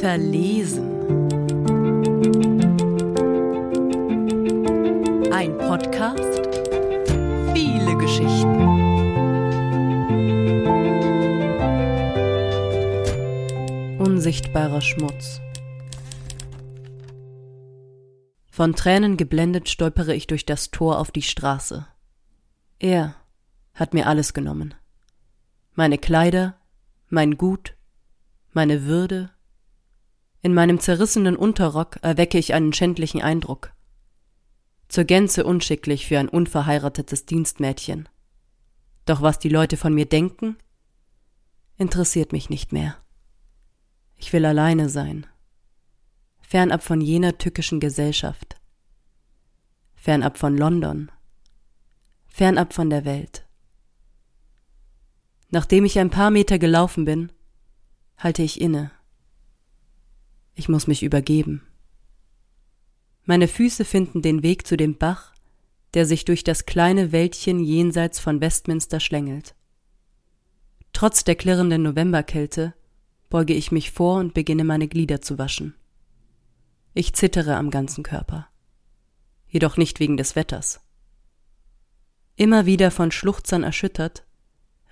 Verlesen. Ein Podcast. Viele Geschichten. Unsichtbarer Schmutz. Von Tränen geblendet stolpere ich durch das Tor auf die Straße. Er hat mir alles genommen. Meine Kleider, mein Gut, meine Würde. In meinem zerrissenen Unterrock erwecke ich einen schändlichen Eindruck. Zur Gänze unschicklich für ein unverheiratetes Dienstmädchen. Doch was die Leute von mir denken, interessiert mich nicht mehr. Ich will alleine sein fernab von jener tückischen Gesellschaft, fernab von London, fernab von der Welt. Nachdem ich ein paar Meter gelaufen bin, halte ich inne. Ich muss mich übergeben. Meine Füße finden den Weg zu dem Bach, der sich durch das kleine Wäldchen jenseits von Westminster schlängelt. Trotz der klirrenden Novemberkälte beuge ich mich vor und beginne meine Glieder zu waschen. Ich zittere am ganzen Körper. Jedoch nicht wegen des Wetters. Immer wieder von Schluchzern erschüttert,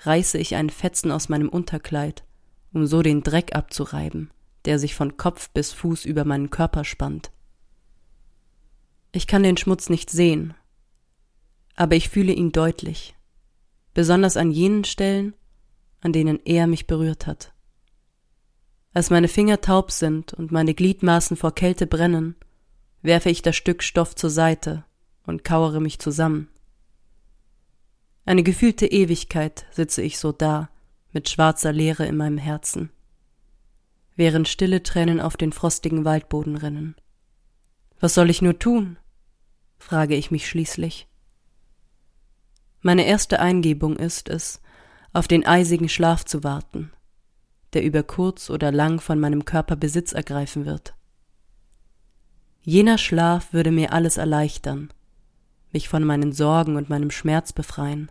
reiße ich einen Fetzen aus meinem Unterkleid, um so den Dreck abzureiben, der sich von Kopf bis Fuß über meinen Körper spannt. Ich kann den Schmutz nicht sehen, aber ich fühle ihn deutlich, besonders an jenen Stellen, an denen er mich berührt hat. Als meine Finger taub sind und meine Gliedmaßen vor Kälte brennen, werfe ich das Stück Stoff zur Seite und kauere mich zusammen. Eine gefühlte Ewigkeit sitze ich so da, mit schwarzer Leere in meinem Herzen, während stille Tränen auf den frostigen Waldboden rinnen. Was soll ich nur tun? frage ich mich schließlich. Meine erste Eingebung ist es, auf den eisigen Schlaf zu warten, der über kurz oder lang von meinem Körper Besitz ergreifen wird. Jener Schlaf würde mir alles erleichtern, mich von meinen Sorgen und meinem Schmerz befreien.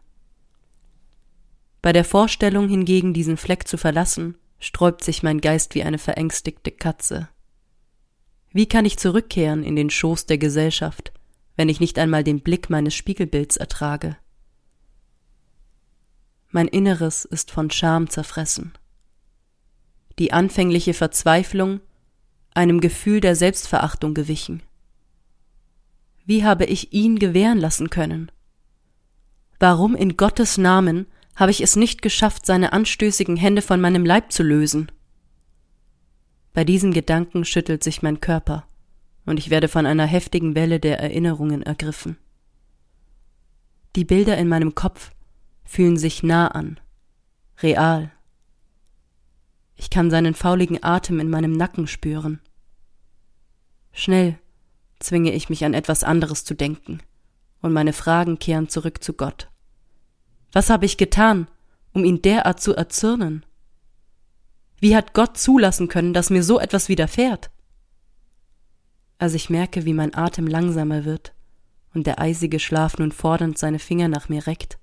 Bei der Vorstellung hingegen, diesen Fleck zu verlassen, sträubt sich mein Geist wie eine verängstigte Katze. Wie kann ich zurückkehren in den Schoß der Gesellschaft, wenn ich nicht einmal den Blick meines Spiegelbilds ertrage? Mein Inneres ist von Scham zerfressen die anfängliche Verzweiflung einem Gefühl der Selbstverachtung gewichen. Wie habe ich ihn gewähren lassen können? Warum in Gottes Namen habe ich es nicht geschafft, seine anstößigen Hände von meinem Leib zu lösen? Bei diesen Gedanken schüttelt sich mein Körper, und ich werde von einer heftigen Welle der Erinnerungen ergriffen. Die Bilder in meinem Kopf fühlen sich nah an, real. Ich kann seinen fauligen Atem in meinem Nacken spüren. Schnell zwinge ich mich an etwas anderes zu denken, und meine Fragen kehren zurück zu Gott. Was habe ich getan, um ihn derart zu erzürnen? Wie hat Gott zulassen können, dass mir so etwas widerfährt? Als ich merke, wie mein Atem langsamer wird und der eisige Schlaf nun fordernd seine Finger nach mir reckt,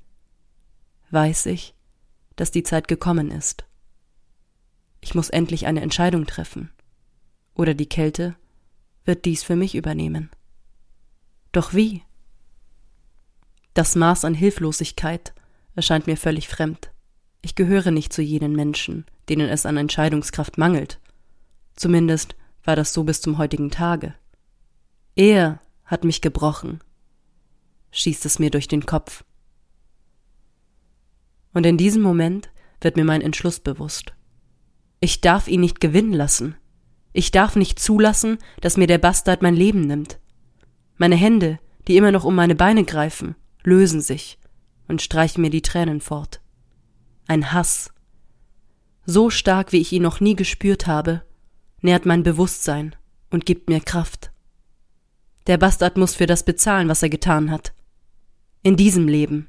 weiß ich, dass die Zeit gekommen ist. Ich muss endlich eine Entscheidung treffen. Oder die Kälte wird dies für mich übernehmen. Doch wie? Das Maß an Hilflosigkeit erscheint mir völlig fremd. Ich gehöre nicht zu jenen Menschen, denen es an Entscheidungskraft mangelt. Zumindest war das so bis zum heutigen Tage. Er hat mich gebrochen, schießt es mir durch den Kopf. Und in diesem Moment wird mir mein Entschluss bewusst. Ich darf ihn nicht gewinnen lassen. Ich darf nicht zulassen, dass mir der Bastard mein Leben nimmt. Meine Hände, die immer noch um meine Beine greifen, lösen sich und streichen mir die Tränen fort. Ein Hass. So stark, wie ich ihn noch nie gespürt habe, nährt mein Bewusstsein und gibt mir Kraft. Der Bastard muss für das bezahlen, was er getan hat. In diesem Leben.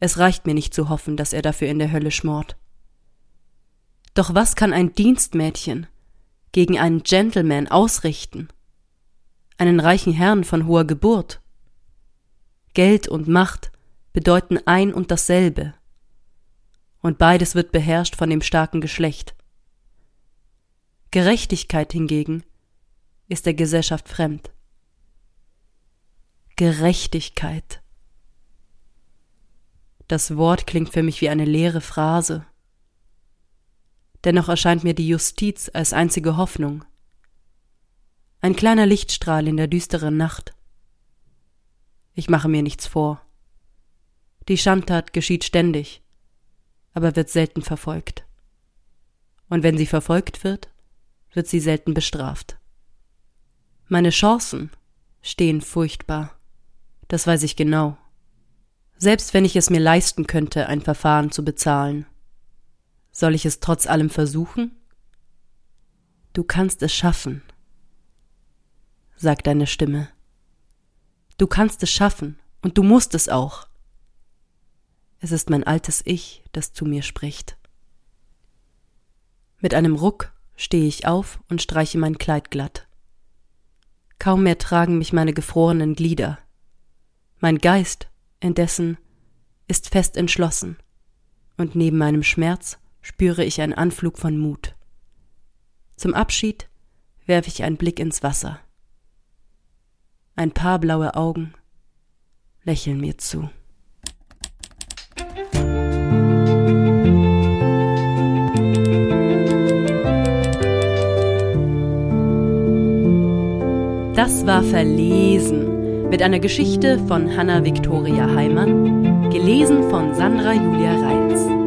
Es reicht mir nicht zu hoffen, dass er dafür in der Hölle schmort. Doch was kann ein Dienstmädchen gegen einen Gentleman ausrichten? Einen reichen Herrn von hoher Geburt? Geld und Macht bedeuten ein und dasselbe. und beides wird beherrscht von dem starken Geschlecht. Gerechtigkeit hingegen ist der Gesellschaft fremd. Gerechtigkeit. Das Wort klingt für mich wie eine leere Phrase. Dennoch erscheint mir die Justiz als einzige Hoffnung. Ein kleiner Lichtstrahl in der düsteren Nacht. Ich mache mir nichts vor. Die Schandtat geschieht ständig, aber wird selten verfolgt. Und wenn sie verfolgt wird, wird sie selten bestraft. Meine Chancen stehen furchtbar. Das weiß ich genau. Selbst wenn ich es mir leisten könnte, ein Verfahren zu bezahlen. Soll ich es trotz allem versuchen? Du kannst es schaffen, sagt deine Stimme. Du kannst es schaffen und du musst es auch. Es ist mein altes Ich, das zu mir spricht. Mit einem Ruck stehe ich auf und streiche mein Kleid glatt. Kaum mehr tragen mich meine gefrorenen Glieder. Mein Geist, indessen, ist fest entschlossen, und neben meinem Schmerz spüre ich einen Anflug von Mut. Zum Abschied werfe ich einen Blick ins Wasser. Ein paar blaue Augen lächeln mir zu. Das war Verlesen mit einer Geschichte von Hanna Viktoria Heimann, gelesen von Sandra Julia Reitz.